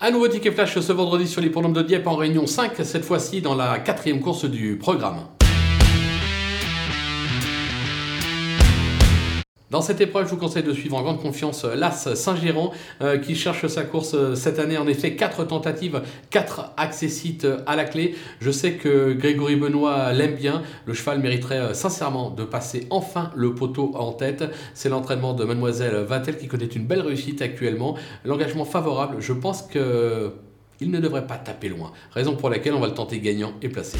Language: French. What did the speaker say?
Un nouveau ticket flash ce vendredi sur l'hippodrome de Dieppe en réunion 5, cette fois-ci dans la quatrième course du programme. Dans cette épreuve, je vous conseille de suivre en grande confiance l'As Saint-Géron euh, qui cherche sa course euh, cette année. En effet, quatre tentatives, quatre accessites à la clé. Je sais que Grégory Benoît l'aime bien. Le cheval mériterait euh, sincèrement de passer enfin le poteau en tête. C'est l'entraînement de Mademoiselle Vatel qui connaît une belle réussite actuellement. L'engagement favorable, je pense que il ne devrait pas taper loin. Raison pour laquelle on va le tenter gagnant et placé.